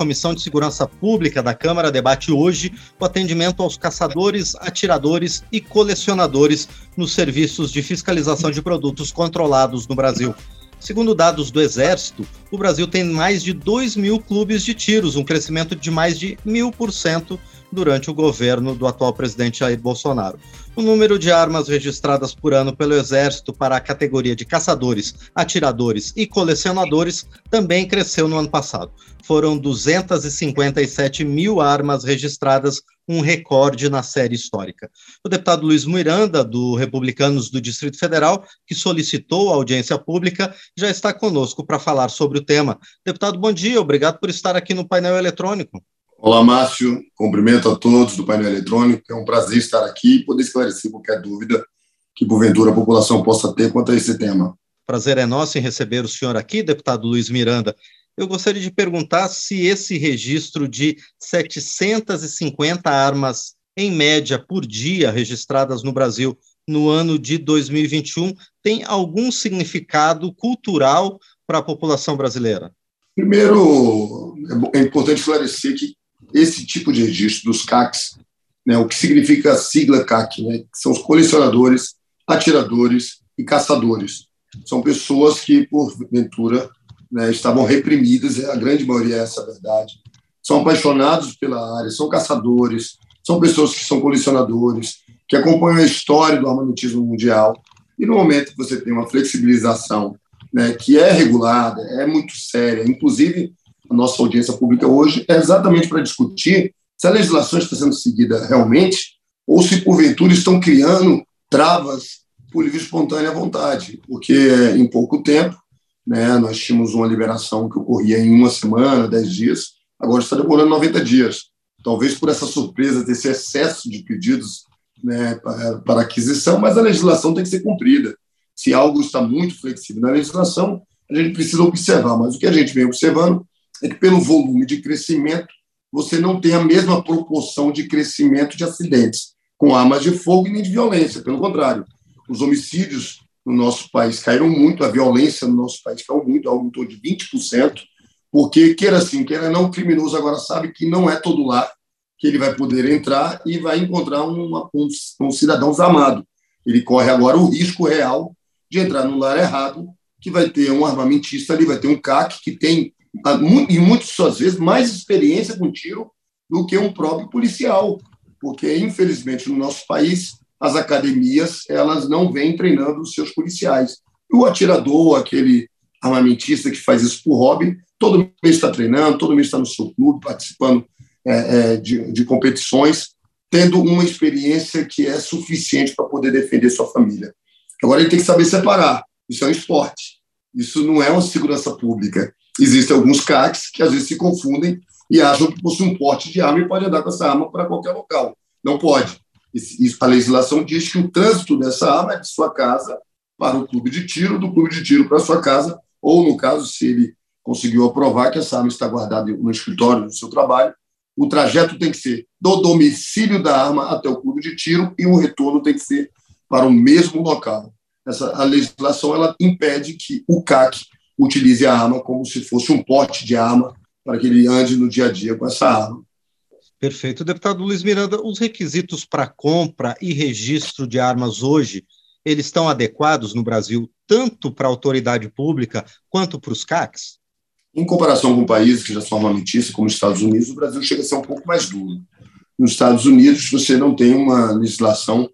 Comissão de Segurança Pública da Câmara debate hoje o atendimento aos caçadores, atiradores e colecionadores nos serviços de fiscalização de produtos controlados no Brasil. Segundo dados do Exército, o Brasil tem mais de 2 mil clubes de tiros, um crescimento de mais de mil por cento durante o governo do atual presidente Jair Bolsonaro. O número de armas registradas por ano pelo Exército para a categoria de caçadores, atiradores e colecionadores também cresceu no ano passado. Foram 257 mil armas registradas, um recorde na série histórica. O deputado Luiz Miranda, do Republicanos do Distrito Federal, que solicitou a audiência pública, já está conosco para falar sobre o tema. Deputado, bom dia, obrigado por estar aqui no painel eletrônico. Olá, Márcio. Cumprimento a todos do painel eletrônico. É um prazer estar aqui e poder esclarecer qualquer dúvida que, porventura, a população possa ter quanto a esse tema. Prazer é nosso em receber o senhor aqui, deputado Luiz Miranda. Eu gostaria de perguntar se esse registro de 750 armas, em média, por dia, registradas no Brasil no ano de 2021, tem algum significado cultural para a população brasileira? Primeiro, é, importante esclarecer que esse tipo de registro dos CACs, né, o que significa a sigla CAC, né, que são os colecionadores, atiradores e caçadores. São pessoas que, porventura, né, estavam reprimidas, a grande maioria é essa a verdade. São apaixonados pela área, são caçadores, são pessoas que são colecionadores, que acompanham a história do armamentismo mundial. E no momento que você tem uma flexibilização né, que é regulada, é muito séria, inclusive a nossa audiência pública hoje é exatamente para discutir se a legislação está sendo seguida realmente ou se, porventura, estão criando travas por livre espontânea vontade, porque em pouco tempo né, nós tínhamos uma liberação que ocorria em uma semana, dez dias, agora está demorando 90 dias. Talvez por essa surpresa desse excesso de pedidos né, para, para aquisição, mas a legislação tem que ser cumprida. Se algo está muito flexível na legislação, a gente precisa observar, mas o que a gente vem observando é que, pelo volume de crescimento, você não tem a mesma proporção de crescimento de acidentes com armas de fogo e nem de violência. Pelo contrário, os homicídios no nosso país caíram muito, a violência no nosso país caiu muito, aumentou de 20%, porque, queira assim, queira não, o criminoso agora sabe que não é todo lar que ele vai poder entrar e vai encontrar uma, um, um cidadão desarmado. Ele corre agora o risco real de entrar no lar errado, que vai ter um armamentista ali, vai ter um CAC que tem e muitas vezes, mais experiência com tiro do que um próprio policial, porque, infelizmente, no nosso país, as academias elas não vêm treinando os seus policiais. O atirador, aquele armamentista que faz isso por hobby, todo mês está treinando, todo mês está no seu clube, participando é, é, de, de competições, tendo uma experiência que é suficiente para poder defender sua família. Agora, ele tem que saber separar. Isso é um esporte. Isso não é uma segurança pública existem alguns CACs que às vezes se confundem e acham que possui um porte de arma e pode andar com essa arma para qualquer local. Não pode. Isso, a legislação diz que o trânsito dessa arma é de sua casa para o clube de tiro, do clube de tiro para sua casa, ou, no caso, se ele conseguiu aprovar que essa arma está guardada no escritório do seu trabalho, o trajeto tem que ser do domicílio da arma até o clube de tiro e o retorno tem que ser para o mesmo local. Essa, a legislação ela impede que o CAC utilize a arma como se fosse um pote de arma para que ele ande no dia a dia com essa arma. Perfeito. Deputado Luiz Miranda, os requisitos para compra e registro de armas hoje, eles estão adequados no Brasil, tanto para a autoridade pública quanto para os CACs? Em comparação com países que já são armamentistas, como os Estados Unidos, o Brasil chega a ser um pouco mais duro. Nos Estados Unidos, você não tem uma legislação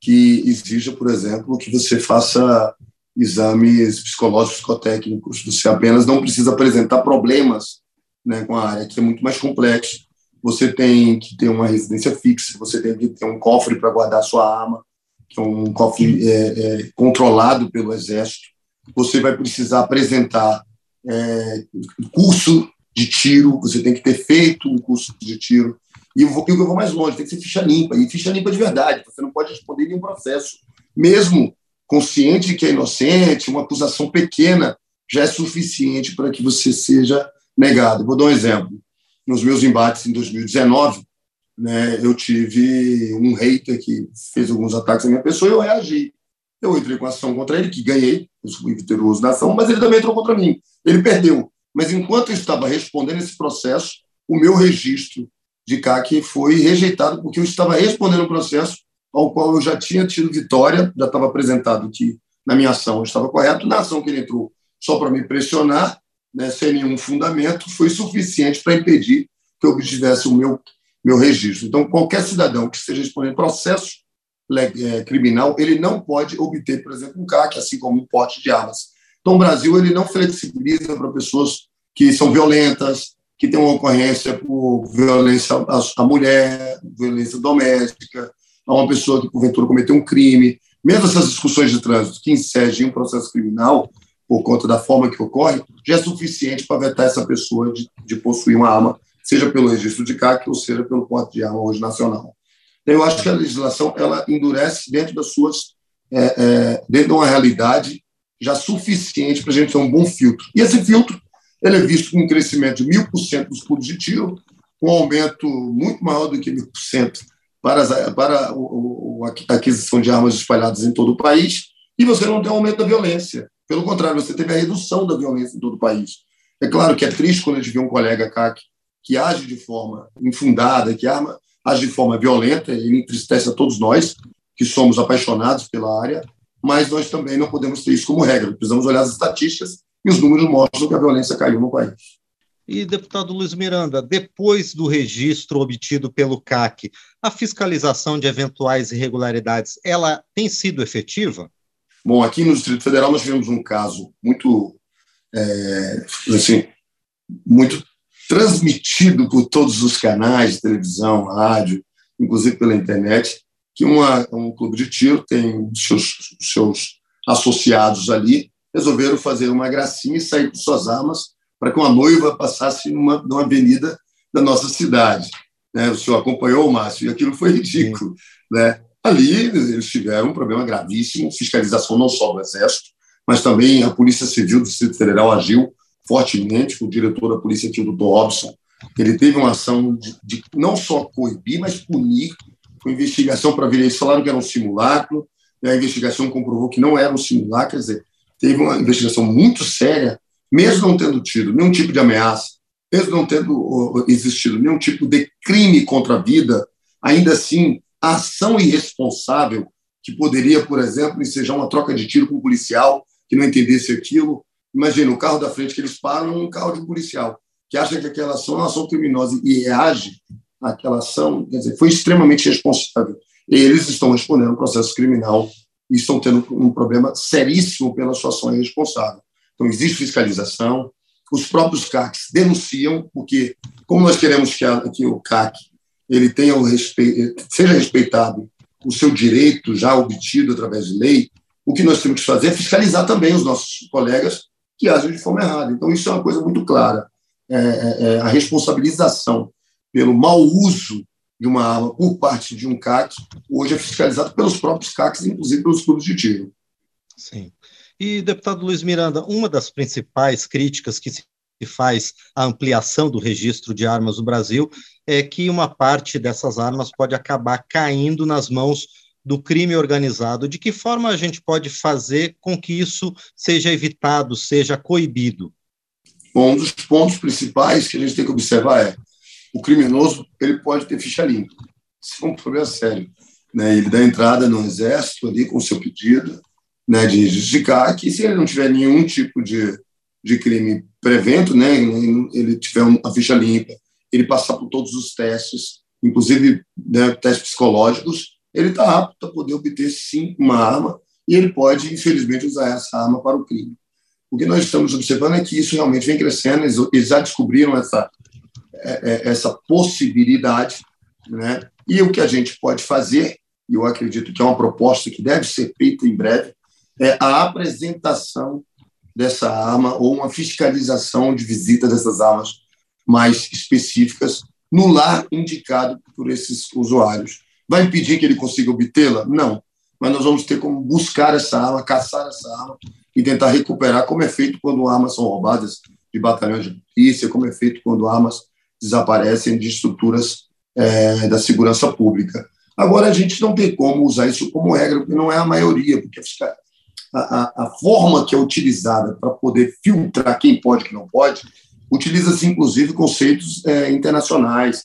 que exija, por exemplo, que você faça exames psicológicos, psicotécnicos. Você apenas não precisa apresentar problemas né, com a área, que é muito mais complexo. Você tem que ter uma residência fixa, você tem que ter um cofre para guardar sua arma, que é um cofre é, é, controlado pelo Exército. Você vai precisar apresentar é, curso de tiro, você tem que ter feito um curso de tiro. E eu vou, eu vou mais longe, tem que ser ficha limpa, e ficha limpa de verdade. Você não pode responder nenhum processo, mesmo consciente que é inocente, uma acusação pequena já é suficiente para que você seja negado. Vou dar um exemplo. Nos meus embates em 2019, né, eu tive um hater que fez alguns ataques à minha pessoa e eu reagi. Eu entrei com ação contra ele, que ganhei, eu fui vitorioso na ação, mas ele também entrou contra mim. Ele perdeu. Mas enquanto eu estava respondendo esse processo, o meu registro de CAC foi rejeitado porque eu estava respondendo um processo ao qual eu já tinha tido vitória, já estava apresentado que na minha ação eu estava correto, na ação que ele entrou só para me pressionar, né, sem nenhum fundamento, foi suficiente para impedir que eu obtivesse o meu, meu registro. Então, qualquer cidadão que esteja respondendo processo é, criminal, ele não pode obter, por exemplo, um CAC, assim como um porte de armas. Então, o Brasil ele não flexibiliza para pessoas que são violentas, que têm uma ocorrência por violência à mulher, violência doméstica, a uma pessoa que, porventura, cometeu um crime. Mesmo essas discussões de trânsito que incidem um processo criminal, por conta da forma que ocorre, já é suficiente para vetar essa pessoa de, de possuir uma arma, seja pelo registro de CAC ou seja pelo porte de arma hoje nacional. Então, eu acho que a legislação ela endurece dentro das suas, é, é, dentro de uma realidade já suficiente para a gente ter um bom filtro. E esse filtro ele é visto com um crescimento de mil por cento dos clubes de tiro, um aumento muito maior do que mil por cento para, as, para o, o, a aquisição de armas espalhadas em todo o país, e você não tem um aumento da violência. Pelo contrário, você teve a redução da violência em todo o país. É claro que é triste quando a gente vê um colega CAC que age de forma infundada, que arma, age de forma violenta, ele entristece a todos nós, que somos apaixonados pela área, mas nós também não podemos ter isso como regra. Precisamos olhar as estatísticas e os números mostram que a violência caiu no país. E, deputado Luiz Miranda, depois do registro obtido pelo CAC, a fiscalização de eventuais irregularidades, ela tem sido efetiva? Bom, aqui no Distrito Federal nós tivemos um caso muito, é, assim, muito transmitido por todos os canais televisão, rádio, inclusive pela internet, que uma, um clube de tiro tem seus, seus associados ali, resolveram fazer uma gracinha e sair com suas armas para que uma noiva passasse numa, numa avenida da nossa cidade. Né? O senhor acompanhou, Márcio, e aquilo foi ridículo. Né? Ali eles tiveram um problema gravíssimo, fiscalização não só do Exército, mas também a Polícia Civil do Distrito Federal agiu fortemente, o diretor da Polícia o doutor Robson, ele teve uma ação de, de não só coibir, mas punir, com investigação para ver, eles falaram que era um simulacro, e a investigação comprovou que não era um simulacro, quer dizer, teve uma investigação muito séria, mesmo não tendo tido nenhum tipo de ameaça, mesmo não tendo existido nenhum tipo de crime contra a vida, ainda assim, a ação irresponsável que poderia, por exemplo, ensejar uma troca de tiro com um policial que não entendesse aquilo. Imagina, o carro da frente que eles param é um carro de policial, que acha que aquela ação é uma ação criminosa e reage àquela ação, quer dizer, foi extremamente responsável. Eles estão respondendo um processo criminal e estão tendo um problema seríssimo pela sua ação irresponsável. Então, existe fiscalização, os próprios CACs denunciam, porque, como nós queremos que, a, que o CAC ele tenha o respeito, seja respeitado o seu direito já obtido através de lei, o que nós temos que fazer é fiscalizar também os nossos colegas que agem de forma errada. Então, isso é uma coisa muito clara. É, é, é a responsabilização pelo mau uso de uma arma por parte de um CAC, hoje é fiscalizado pelos próprios CACs, inclusive pelos clubes de tiro. Sim. E, deputado Luiz Miranda, uma das principais críticas que se faz à ampliação do registro de armas no Brasil é que uma parte dessas armas pode acabar caindo nas mãos do crime organizado. De que forma a gente pode fazer com que isso seja evitado, seja coibido? Bom, um dos pontos principais que a gente tem que observar é o criminoso ele pode ter ficha limpa. Isso é um problema sério. Né? Ele dá entrada no exército ali com o seu pedido, né, de justificar que se ele não tiver nenhum tipo de, de crime prevento, né, ele tiver uma ficha limpa, ele passar por todos os testes, inclusive né, testes psicológicos, ele está apto a poder obter sim uma arma e ele pode, infelizmente, usar essa arma para o crime. O que nós estamos observando é que isso realmente vem crescendo, eles já descobriram essa, é, é, essa possibilidade, né? e o que a gente pode fazer, e eu acredito que é uma proposta que deve ser feita em breve, é a apresentação dessa arma ou uma fiscalização de visita dessas armas mais específicas no lar indicado por esses usuários. Vai impedir que ele consiga obtê-la? Não. Mas nós vamos ter como buscar essa arma, caçar essa arma e tentar recuperar, como é feito quando armas são roubadas de batalhões de polícia, como é feito quando armas desaparecem de estruturas é, da segurança pública. Agora, a gente não tem como usar isso como regra, porque não é a maioria, porque a, a, forma que é utilizada para poder filtrar quem pode e quem não pode utiliza-se inclusive conceitos é, internacionais,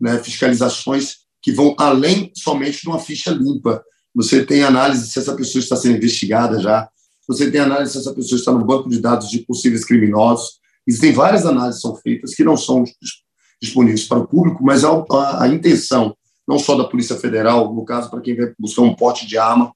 né, fiscalizações que vão além somente de uma ficha limpa. Você tem análise se essa pessoa está sendo investigada já, você tem análise se essa pessoa está no banco de dados de possíveis criminosos. Existem várias análises que são feitas que não são disponíveis para o público, mas a, a, a intenção, não só da Polícia Federal, no caso, para quem vai buscar um pote de arma,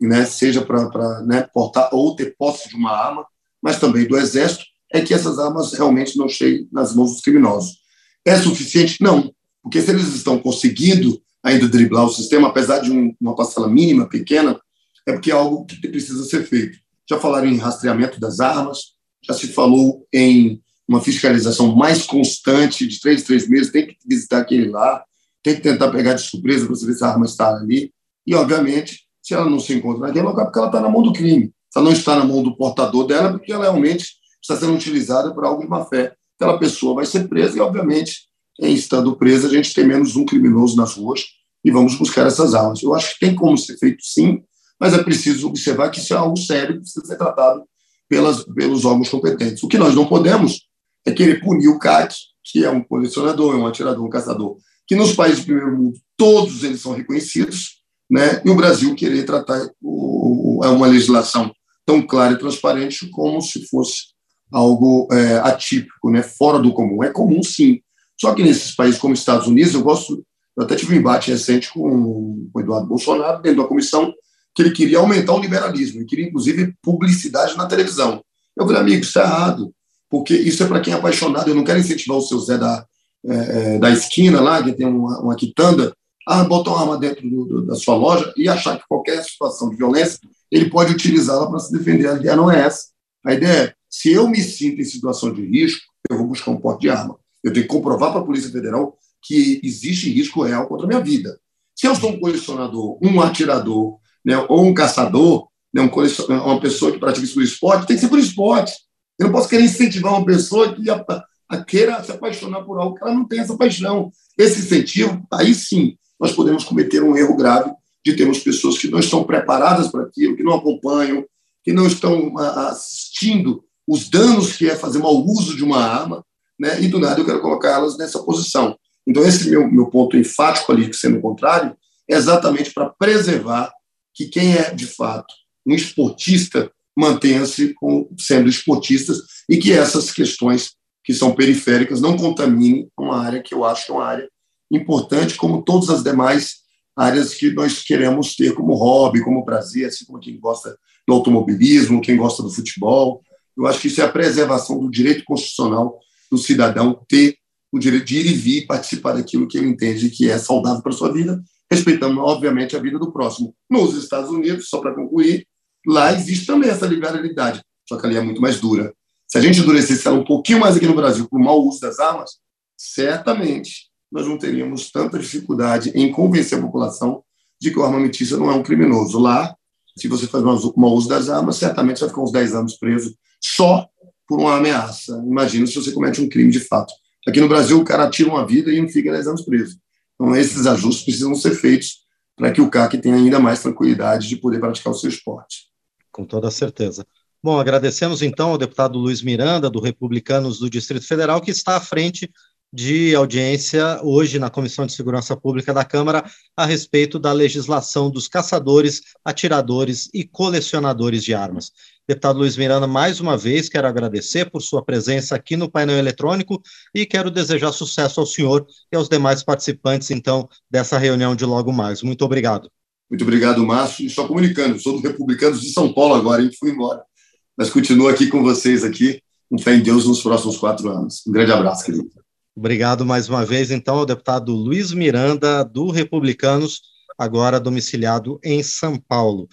né, seja para né, portar ou ter posse de uma arma, mas também do Exército, é que essas armas realmente não cheguem nas mãos dos criminosos. É suficiente? Não, porque se eles estão conseguindo ainda driblar o sistema, apesar de um, uma parcela mínima, pequena, é porque é algo que precisa ser feito. Já falaram em rastreamento das armas, já se falou em uma fiscalização mais constante, de três, três meses, tem que visitar aquele lá, tem que tentar pegar de surpresa para saber se a arma está ali. E, obviamente, se ela não se encontra naquele local, é porque ela está na mão do crime. Ela não está na mão do portador dela, porque ela realmente está sendo utilizada por algo de má fé. Aquela pessoa vai ser presa e, obviamente, em estando presa, a gente tem menos um criminoso nas ruas e vamos buscar essas armas. Eu acho que tem como ser feito sim, mas é preciso observar que isso é algo sério que precisa ser tratado pelas, pelos órgãos competentes. O que nós não podemos é querer punir o CAT, que é um colecionador, é um atirador, um caçador, que nos países do primeiro mundo todos eles são reconhecidos, né? e o Brasil querer tratar o, uma legislação tão clara e transparente como se fosse algo é, atípico, né? fora do comum. É comum, sim. Só que nesses países como Estados Unidos, eu gosto, eu até tive um embate recente com o Eduardo Bolsonaro, dentro da comissão, que ele queria aumentar o liberalismo, ele queria, inclusive, publicidade na televisão. Eu falei, amigo, isso é errado, porque isso é para quem é apaixonado. Eu não quero incentivar o seu Zé da, é, é, da esquina lá, que tem uma, uma quitanda, botar uma arma dentro do, do, da sua loja e achar que qualquer situação de violência ele pode utilizá-la para se defender. A ideia não é essa. A ideia é, se eu me sinto em situação de risco, eu vou buscar um porte de arma. Eu tenho que comprovar para a Polícia Federal que existe risco real contra a minha vida. Se eu sou um colecionador, um atirador, né, ou um caçador, né, um uma pessoa que pratica isso por esporte, tem que ser por esporte. Eu não posso querer incentivar uma pessoa que a, a queira se apaixonar por algo que ela não tem essa paixão. Esse incentivo, aí sim, nós podemos cometer um erro grave de termos pessoas que não estão preparadas para aquilo, que não acompanham, que não estão assistindo os danos que é fazer mau uso de uma arma, né? e do nada eu quero colocá-las nessa posição. Então, esse meu, meu ponto enfático ali, sendo o contrário, é exatamente para preservar que quem é, de fato, um esportista mantenha-se sendo esportistas e que essas questões que são periféricas não contaminem uma área que eu acho que é uma área importante, como todas as demais áreas que nós queremos ter como hobby, como prazer, assim como quem gosta do automobilismo, quem gosta do futebol. Eu acho que isso é a preservação do direito constitucional do cidadão ter o direito de ir e vir participar daquilo que ele entende que é saudável para a sua vida, respeitando, obviamente, a vida do próximo. Nos Estados Unidos, só para concluir, lá existe também essa liberalidade, só que ali é muito mais dura. Se a gente endurecesse ela um pouquinho mais aqui no Brasil por mau uso das armas, certamente nós não teríamos tanta dificuldade em convencer a população de que o armamentista não é um criminoso. Lá, se você faz mau uso das armas, certamente você vai ficar uns 10 anos preso só por uma ameaça. Imagina se você comete um crime de fato. Aqui no Brasil, o cara tira uma vida e não fica 10 anos preso. Então, esses ajustes precisam ser feitos para que o CAC tenha ainda mais tranquilidade de poder praticar o seu esporte. Com toda certeza. Bom, agradecemos então ao deputado Luiz Miranda, do Republicanos do Distrito Federal, que está à frente de audiência hoje na Comissão de Segurança Pública da Câmara a respeito da legislação dos caçadores, atiradores e colecionadores de armas. Deputado Luiz Miranda, mais uma vez quero agradecer por sua presença aqui no painel eletrônico e quero desejar sucesso ao senhor e aos demais participantes, então, dessa reunião de logo mais. Muito obrigado. Muito obrigado, Márcio. E só comunicando, sou do Republicanos de São Paulo agora, a gente foi embora. Mas continuo aqui com vocês aqui, com fé em Deus nos próximos quatro anos. Um grande abraço, querido. Obrigado mais uma vez, então, ao deputado Luiz Miranda, do Republicanos, agora domiciliado em São Paulo.